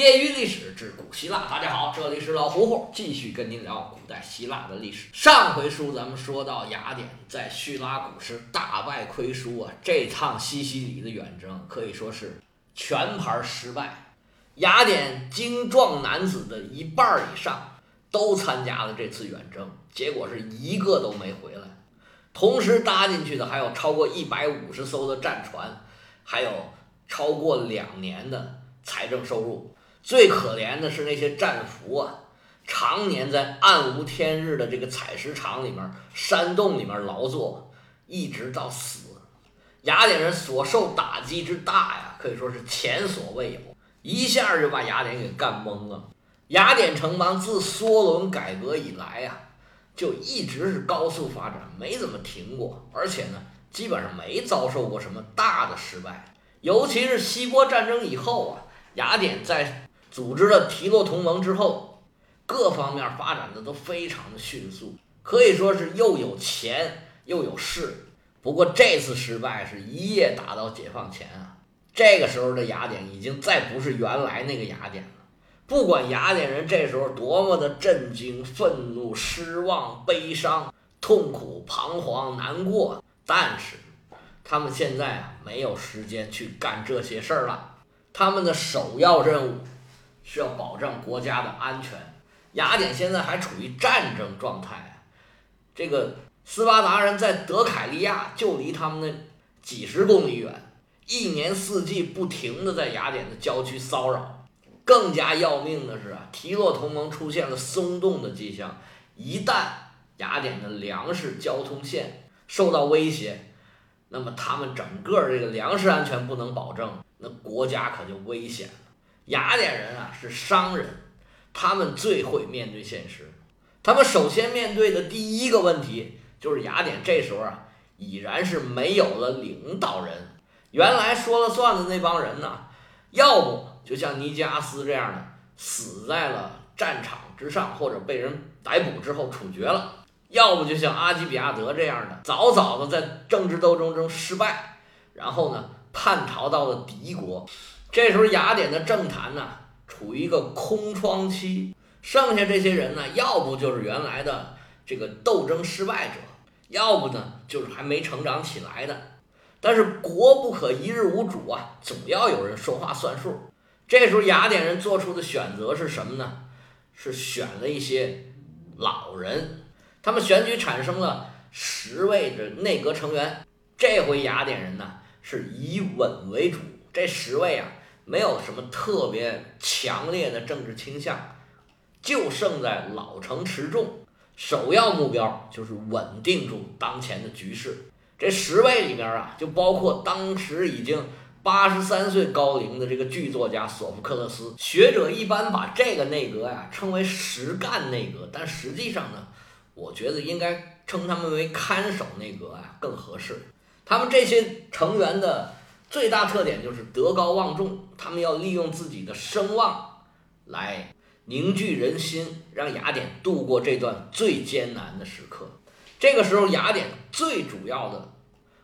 业余历史之古希腊，大家好，这里是老胡胡，继续跟您聊古代希腊的历史。上回书咱们说到雅典在叙拉古时大败亏输啊，这趟西西里的远征可以说是全盘失败。雅典精壮男子的一半以上都参加了这次远征，结果是一个都没回来。同时搭进去的还有超过一百五十艘的战船，还有超过两年的财政收入。最可怜的是那些战俘啊，常年在暗无天日的这个采石场里面、山洞里面劳作，一直到死。雅典人所受打击之大呀，可以说是前所未有，一下就把雅典给干懵了。雅典城邦自梭伦改革以来呀，就一直是高速发展，没怎么停过，而且呢，基本上没遭受过什么大的失败。尤其是希波战争以后啊，雅典在组织了提洛同盟之后，各方面发展的都非常的迅速，可以说是又有钱又有势。不过这次失败是一夜打到解放前啊，这个时候的雅典已经再不是原来那个雅典了。不管雅典人这时候多么的震惊、愤怒、失望、悲伤、痛苦、彷徨、难过，但是他们现在啊没有时间去干这些事儿了，他们的首要任务。是要保障国家的安全。雅典现在还处于战争状态，这个斯巴达人在德凯利亚就离他们那几十公里远，一年四季不停的在雅典的郊区骚扰。更加要命的是啊，提洛同盟出现了松动的迹象，一旦雅典的粮食交通线受到威胁，那么他们整个这个粮食安全不能保证，那国家可就危险了。雅典人啊是商人，他们最会面对现实。他们首先面对的第一个问题就是雅典这时候啊已然是没有了领导人。原来说了算的那帮人呢，要不就像尼加斯这样的死在了战场之上，或者被人逮捕之后处决了；要不就像阿基比亚德这样的，早早的在政治斗争中失败，然后呢叛逃到了敌国。这时候，雅典的政坛呢处于一个空窗期，剩下这些人呢，要不就是原来的这个斗争失败者，要不呢就是还没成长起来的。但是国不可一日无主啊，总要有人说话算数。这时候，雅典人做出的选择是什么呢？是选了一些老人，他们选举产生了十位的内阁成员。这回雅典人呢是以稳为主，这十位啊。没有什么特别强烈的政治倾向，就胜在老成持重，首要目标就是稳定住当前的局势。这十位里面啊，就包括当时已经八十三岁高龄的这个剧作家索福克勒斯。学者一般把这个内阁呀称为实干内阁，但实际上呢，我觉得应该称他们为看守内阁啊更合适。他们这些成员的。最大特点就是德高望重，他们要利用自己的声望来凝聚人心，让雅典度过这段最艰难的时刻。这个时候，雅典最主要的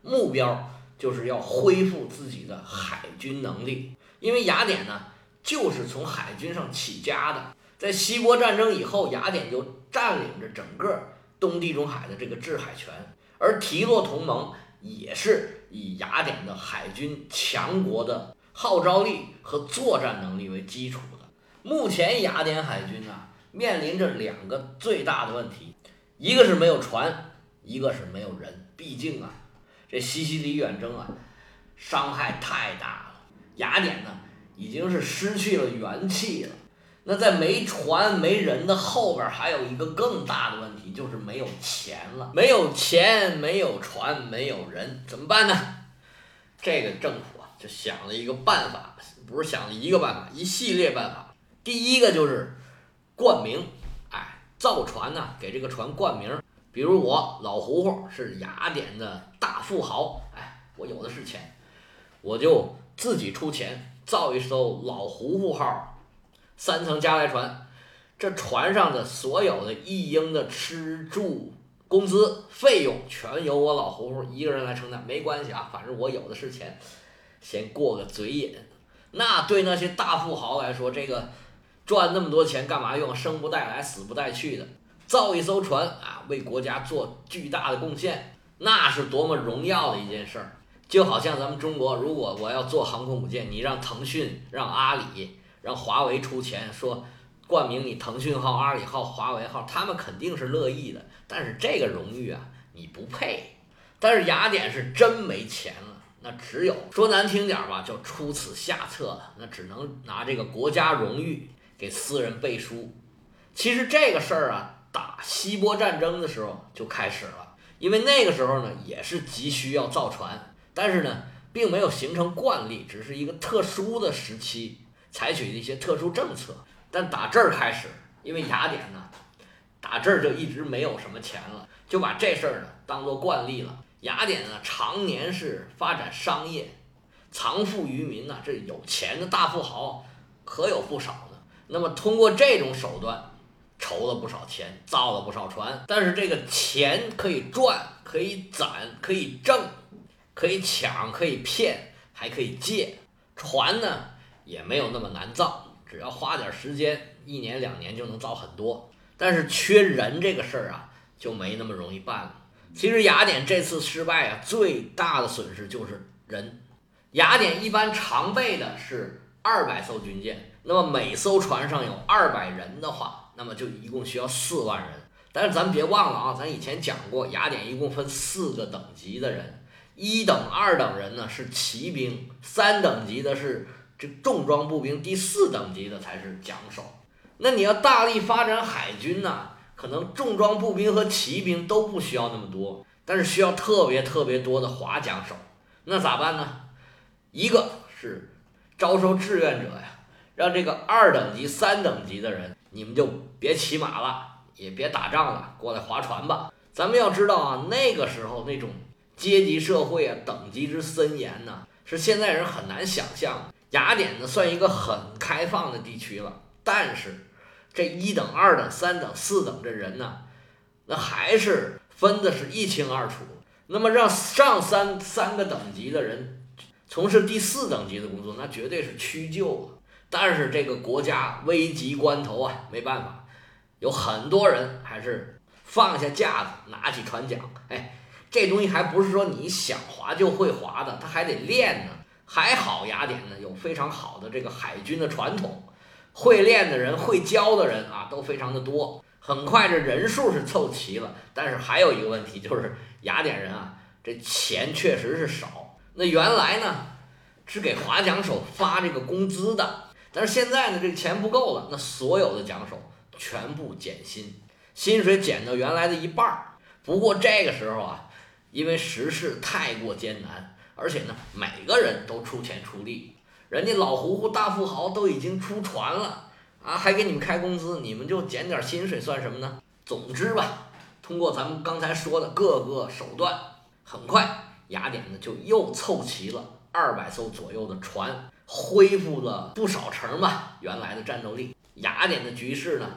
目标就是要恢复自己的海军能力，因为雅典呢就是从海军上起家的。在希波战争以后，雅典就占领着整个东地中海的这个制海权，而提洛同盟。也是以雅典的海军强国的号召力和作战能力为基础的。目前雅典海军啊，面临着两个最大的问题，一个是没有船，一个是没有人。毕竟啊，这西西里远征啊，伤害太大了。雅典呢，已经是失去了元气了。那在没船没人的后边，还有一个更大的问题，就是没有钱了。没有钱，没有船，没有人，怎么办呢？这个政府啊，就想了一个办法，不是想了一个办法，一系列办法。第一个就是冠名，哎，造船呢，给这个船冠名。比如我老胡胡是雅典的大富豪，哎，我有的是钱，我就自己出钱造一艘老胡胡号。三层加来船，这船上的所有的一应的吃住工资费用，全由我老胡胡一个人来承担，没关系啊，反正我有的是钱，先过个嘴瘾。那对那些大富豪来说，这个赚那么多钱干嘛用？生不带来，死不带去的，造一艘船啊，为国家做巨大的贡献，那是多么荣耀的一件事儿。就好像咱们中国，如果我要做航空母舰，你让腾讯、让阿里、让华为出钱，说冠名你腾讯号、阿里号、华为号，他们肯定是乐意的。但是这个荣誉啊，你不配。但是雅典是真没钱了。那只有说难听点吧，就出此下策了。那只能拿这个国家荣誉给私人背书。其实这个事儿啊，打希波战争的时候就开始了，因为那个时候呢也是急需要造船，但是呢并没有形成惯例，只是一个特殊的时期采取一些特殊政策。但打这儿开始，因为雅典呢打这儿就一直没有什么钱了，就把这事儿呢当做惯例了。雅典呢，常年是发展商业，藏富于民呐。这有钱的大富豪可有不少呢。那么通过这种手段，筹了不少钱，造了不少船。但是这个钱可以赚，可以攒，可以挣，可以抢，可以骗，还可以借。船呢也没有那么难造，只要花点时间，一年两年就能造很多。但是缺人这个事儿啊，就没那么容易办了。其实雅典这次失败啊，最大的损失就是人。雅典一般常备的是二百艘军舰，那么每艘船上有二百人的话，那么就一共需要四万人。但是咱别忘了啊，咱以前讲过，雅典一共分四个等级的人，一等、二等人呢是骑兵，三等级的是这重装步兵，第四等级的才是桨手。那你要大力发展海军呢？可能重装步兵和骑兵都不需要那么多，但是需要特别特别多的划桨手，那咋办呢？一个是招收志愿者呀，让这个二等级、三等级的人，你们就别骑马了，也别打仗了，过来划船吧。咱们要知道啊，那个时候那种阶级社会啊，等级之森严呢，是现在人很难想象的。雅典呢，算一个很开放的地区了，但是。这一等、二等、三等、四等这人呢，那还是分的是一清二楚。那么让上三三个等级的人从事第四等级的工作，那绝对是屈就啊。但是这个国家危急关头啊，没办法，有很多人还是放下架子，拿起船桨。哎，这东西还不是说你想划就会划的，他还得练呢。还好雅典呢有非常好的这个海军的传统。会练的人、会教的人啊，都非常的多。很快这人数是凑齐了，但是还有一个问题，就是雅典人啊，这钱确实是少。那原来呢，是给划桨手发这个工资的，但是现在呢，这个钱不够了，那所有的桨手全部减薪，薪水减到原来的一半儿。不过这个时候啊，因为时势太过艰难，而且呢，每个人都出钱出力。人家老胡胡大富豪都已经出船了啊，还给你们开工资，你们就减点薪水算什么呢？总之吧，通过咱们刚才说的各个手段，很快雅典呢就又凑齐了二百艘左右的船，恢复了不少成吧原来的战斗力。雅典的局势呢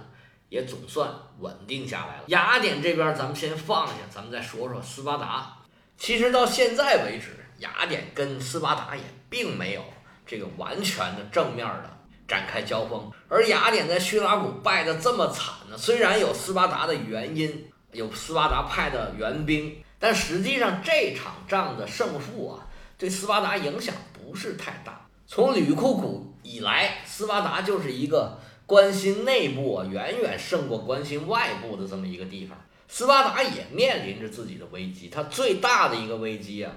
也总算稳定下来了。雅典这边咱们先放下，咱们再说说斯巴达。其实到现在为止，雅典跟斯巴达也并没有。这个完全的正面的展开交锋，而雅典在叙拉古败得这么惨呢？虽然有斯巴达的原因，有斯巴达派的援兵，但实际上这场仗的胜负啊，对斯巴达影响不是太大。从吕库古以来，斯巴达就是一个关心内部啊，远远胜过关心外部的这么一个地方。斯巴达也面临着自己的危机，它最大的一个危机啊，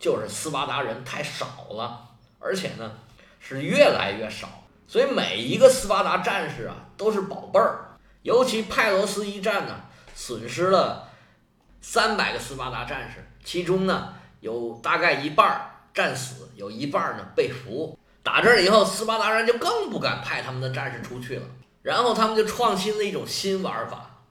就是斯巴达人太少了。而且呢，是越来越少，所以每一个斯巴达战士啊都是宝贝儿。尤其派罗斯一战呢，损失了三百个斯巴达战士，其中呢有大概一半儿战死，有一半儿呢被俘。打这儿以后，斯巴达人就更不敢派他们的战士出去了。然后他们就创新了一种新玩法，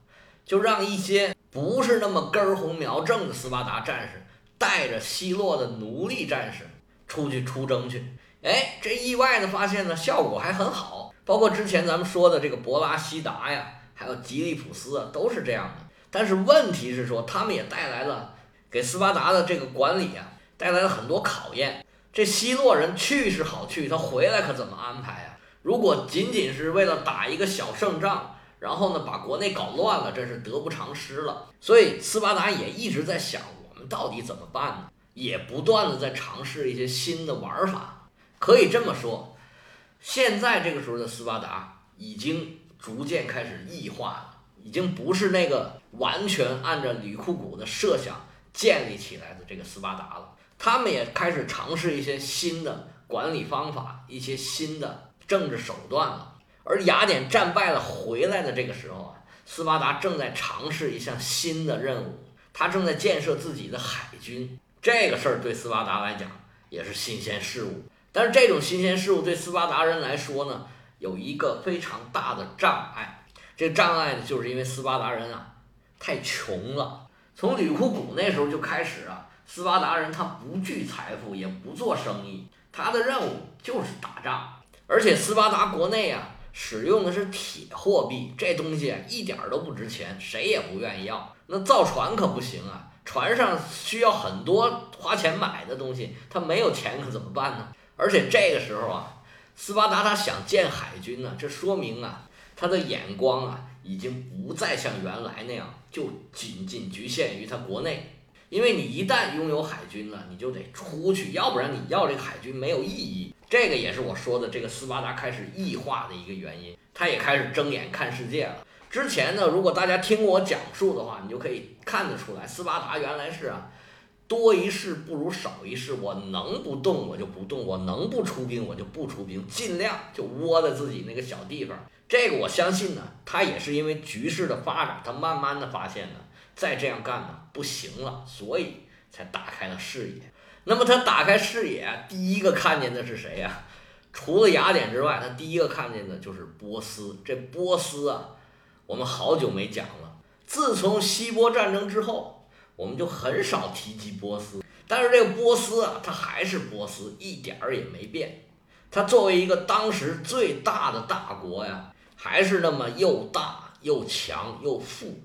就让一些不是那么根红苗正的斯巴达战士带着希洛的奴隶战士。出去出征去，哎，这意外的发现呢，效果还很好。包括之前咱们说的这个博拉西达呀，还有吉利普斯啊，都是这样的。但是问题是说，他们也带来了给斯巴达的这个管理啊，带来了很多考验。这希洛人去是好去，他回来可怎么安排呀？如果仅仅是为了打一个小胜仗，然后呢把国内搞乱了，这是得不偿失了。所以斯巴达也一直在想，到底怎么办呢？也不断的在尝试一些新的玩法。可以这么说，现在这个时候的斯巴达已经逐渐开始异化了，已经不是那个完全按照吕库古的设想建立起来的这个斯巴达了。他们也开始尝试一些新的管理方法，一些新的政治手段了。而雅典战败了回来的这个时候啊，斯巴达正在尝试一项新的任务，他正在建设自己的海军。这个事儿对斯巴达来讲也是新鲜事物。但是这种新鲜事物对斯巴达人来说呢，有一个非常大的障碍。这障碍呢，就是因为斯巴达人啊太穷了。从吕库古那时候就开始啊。斯巴达人他不聚财富，也不做生意，他的任务就是打仗。而且斯巴达国内啊，使用的是铁货币，这东西一点都不值钱，谁也不愿意要。那造船可不行啊，船上需要很多花钱买的东西，他没有钱可怎么办呢？而且这个时候啊，斯巴达他想建海军呢，这说明啊，他的眼光啊，已经不再像原来那样，就仅仅局限于他国内。因为你一旦拥有海军了，你就得出去，要不然你要这个海军没有意义。这个也是我说的这个斯巴达开始异化的一个原因，他也开始睁眼看世界了。之前呢，如果大家听我讲述的话，你就可以看得出来，斯巴达原来是啊，多一事不如少一事，我能不动我就不动，我能不出兵我就不出兵，尽量就窝在自己那个小地方。这个我相信呢，他也是因为局势的发展，他慢慢的发现呢。再这样干呢不行了，所以才打开了视野。那么他打开视野，第一个看见的是谁呀？除了雅典之外，他第一个看见的就是波斯。这波斯啊，我们好久没讲了。自从希波战争之后，我们就很少提及波斯。但是这个波斯啊，它还是波斯，一点儿也没变。它作为一个当时最大的大国呀，还是那么又大又强又富。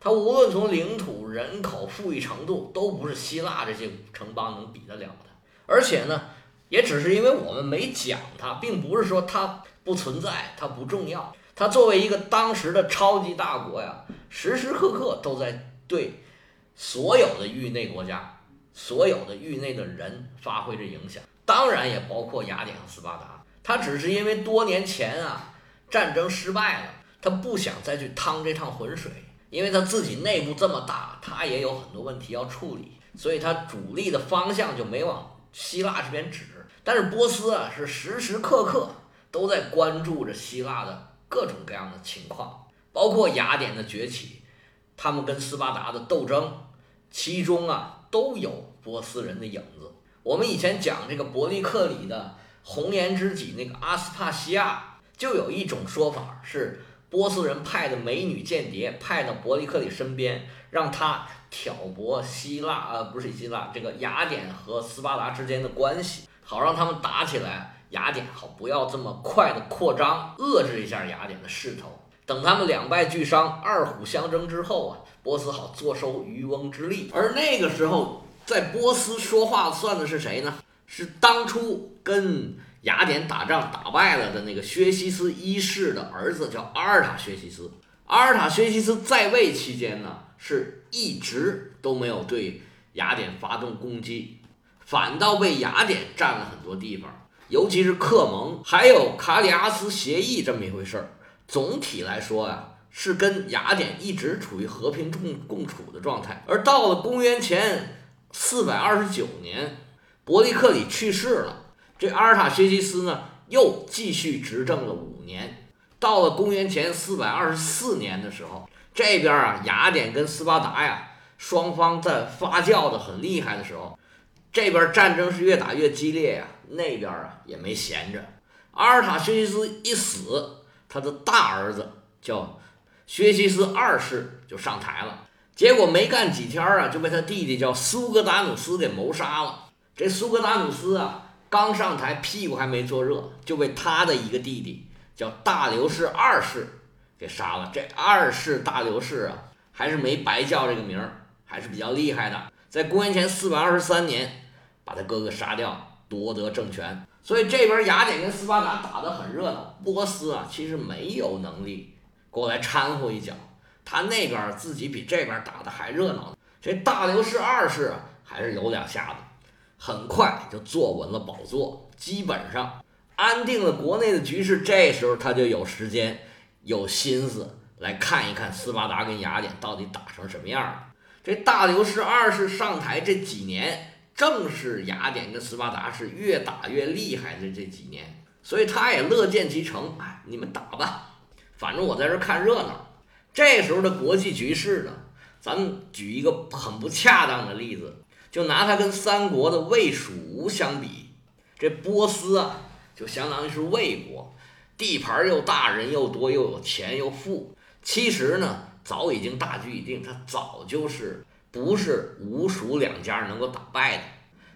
它无论从领土、人口、富裕程度，都不是希腊这些城邦能比得了的。而且呢，也只是因为我们没讲它，并不是说它不存在，它不重要。它作为一个当时的超级大国呀，时时刻刻都在对所有的域内国家、所有的域内的人发挥着影响。当然也包括雅典和斯巴达。它只是因为多年前啊战争失败了，他不想再去趟这趟浑水。因为他自己内部这么大，他也有很多问题要处理，所以他主力的方向就没往希腊这边指。但是波斯啊，是时时刻刻都在关注着希腊的各种各样的情况，包括雅典的崛起，他们跟斯巴达的斗争，其中啊都有波斯人的影子。我们以前讲这个伯利克里的红颜知己那个阿斯帕西亚，就有一种说法是。波斯人派的美女间谍派到伯利克里身边，让他挑拨希腊，呃，不是希腊，这个雅典和斯巴达之间的关系，好让他们打起来。雅典好不要这么快的扩张，遏制一下雅典的势头。等他们两败俱伤，二虎相争之后啊，波斯好坐收渔翁之利。而那个时候，在波斯说话算的是谁呢？是当初跟。雅典打仗打败了的那个薛西斯一世的儿子叫阿尔塔薛西斯。阿尔塔薛西斯在位期间呢，是一直都没有对雅典发动攻击，反倒被雅典占了很多地方，尤其是克蒙，还有卡里阿斯协议这么一回事儿。总体来说呀，是跟雅典一直处于和平共共处的状态。而到了公元前四百二十九年，伯利克里去世了。这阿尔塔薛西斯呢，又继续执政了五年。到了公元前四百二十四年的时候，这边啊，雅典跟斯巴达呀，双方在发酵的很厉害的时候，这边战争是越打越激烈呀，那边啊也没闲着。阿尔塔薛西斯一死，他的大儿子叫薛西斯二世就上台了。结果没干几天啊，就被他弟弟叫苏格达努斯给谋杀了。这苏格达努斯啊。刚上台，屁股还没坐热，就被他的一个弟弟叫大流士二世给杀了。这二世大流士啊，还是没白叫这个名儿，还是比较厉害的。在公元前四百二十三年，把他哥哥杀掉，夺得政权。所以这边雅典跟斯巴达打得很热闹，波斯啊其实没有能力过来掺和一脚，他那边自己比这边打得还热闹。这大流士二世还是有两下子，很快就坐稳了宝座，基本上安定了国内的局势。这时候他就有时间、有心思来看一看斯巴达跟雅典到底打成什么样了。这大流士二世上台这几年。正是雅典跟斯巴达是越打越厉害的这几年，所以他也乐见其成。哎，你们打吧，反正我在这看热闹。这时候的国际局势呢，咱们举一个很不恰当的例子，就拿它跟三国的魏蜀吴相比，这波斯啊，就相当于是魏国，地盘又大，人又多，又有钱又富。其实呢，早已经大局已定，他早就是。不是吴蜀两家能够打败的，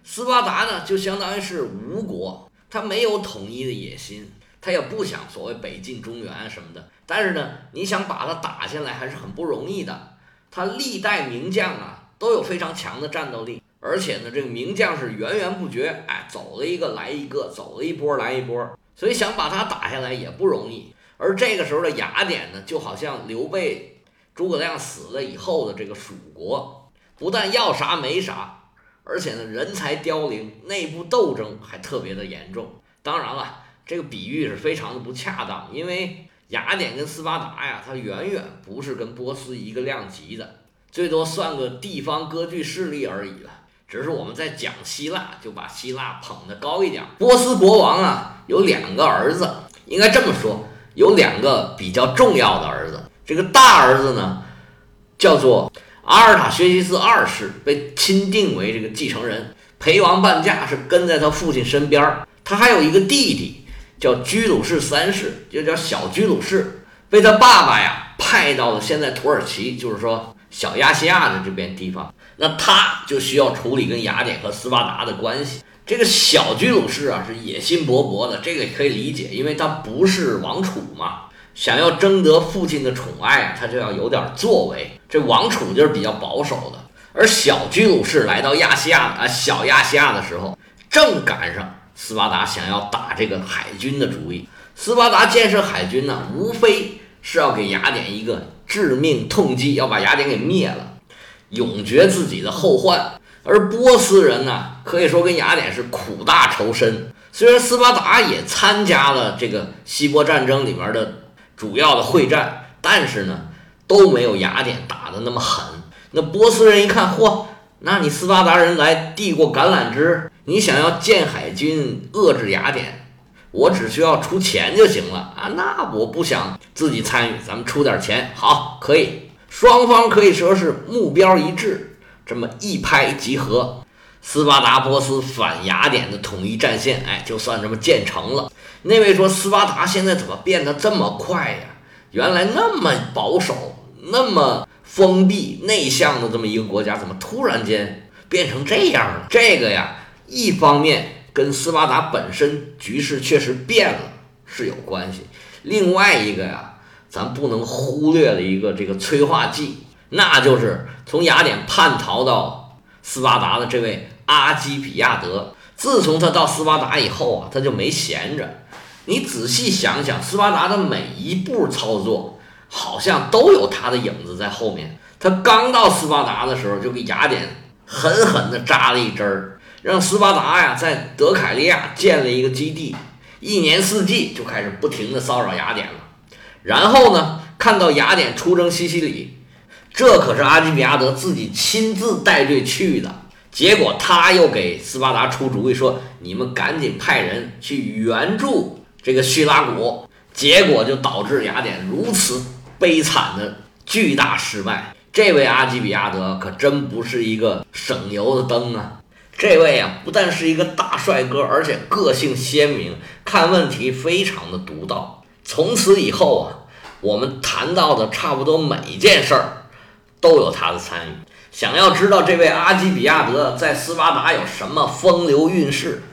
斯巴达呢就相当于是吴国，他没有统一的野心，他也不想所谓北进中原什么的。但是呢，你想把他打下来还是很不容易的。他历代名将啊都有非常强的战斗力，而且呢这个名将是源源不绝，哎，走了一个来一个，走了一波来一波，所以想把他打下来也不容易。而这个时候的雅典呢，就好像刘备、诸葛亮死了以后的这个蜀国。不但要啥没啥，而且呢人才凋零，内部斗争还特别的严重。当然了，这个比喻是非常的不恰当，因为雅典跟斯巴达呀，它远远不是跟波斯一个量级的，最多算个地方割据势力而已了。只是我们在讲希腊，就把希腊捧得高一点。波斯国王啊有两个儿子，应该这么说，有两个比较重要的儿子。这个大儿子呢，叫做。阿尔塔薛西斯二世被钦定为这个继承人，陪王伴驾是跟在他父亲身边儿。他还有一个弟弟叫居鲁士三世，就叫小居鲁士，被他爸爸呀派到了现在土耳其，就是说小亚细亚的这边地方。那他就需要处理跟雅典和斯巴达的关系。这个小居鲁士啊是野心勃勃的，这个可以理解，因为他不是王储嘛。想要争得父亲的宠爱，他就要有点作为。这王储就是比较保守的，而小居鲁士来到亚细亚啊，小亚细亚的时候，正赶上斯巴达想要打这个海军的主意。斯巴达建设海军呢，无非是要给雅典一个致命痛击，要把雅典给灭了，永绝自己的后患。而波斯人呢，可以说跟雅典是苦大仇深。虽然斯巴达也参加了这个希波战争里面的。主要的会战，但是呢，都没有雅典打的那么狠。那波斯人一看，嚯，那你斯巴达人来递过橄榄枝，你想要建海军遏制雅典，我只需要出钱就行了啊！那我不想自己参与，咱们出点钱，好，可以，双方可以说是目标一致，这么一拍即合，斯巴达波斯反雅典的统一战线，哎，就算这么建成了。那位说：“斯巴达现在怎么变得这么快呀？原来那么保守、那么封闭、内向的这么一个国家，怎么突然间变成这样了？这个呀，一方面跟斯巴达本身局势确实变了是有关系，另外一个呀，咱不能忽略了一个这个催化剂，那就是从雅典叛逃到斯巴达的这位阿基比亚德。自从他到斯巴达以后啊，他就没闲着。”你仔细想想，斯巴达的每一步操作，好像都有他的影子在后面。他刚到斯巴达的时候，就给雅典狠狠地扎了一针儿，让斯巴达呀在德凯利亚建了一个基地，一年四季就开始不停地骚扰雅典了。然后呢，看到雅典出征西西里，这可是阿基米亚德自己亲自带队去的，结果他又给斯巴达出主意说：“你们赶紧派人去援助。”这个叙拉古，结果就导致雅典如此悲惨的巨大失败。这位阿基比亚德可真不是一个省油的灯啊！这位啊，不但是一个大帅哥，而且个性鲜明，看问题非常的独到。从此以后啊，我们谈到的差不多每一件事儿都有他的参与。想要知道这位阿基比亚德在斯巴达有什么风流韵事，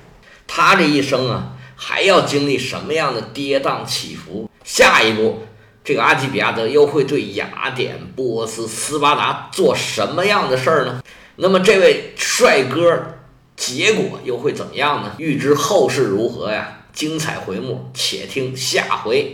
他这一生啊。还要经历什么样的跌宕起伏？下一步，这个阿基比亚德又会对雅典、波斯、斯巴达做什么样的事儿呢？那么，这位帅哥结果又会怎么样呢？欲知后事如何呀？精彩回目，且听下回。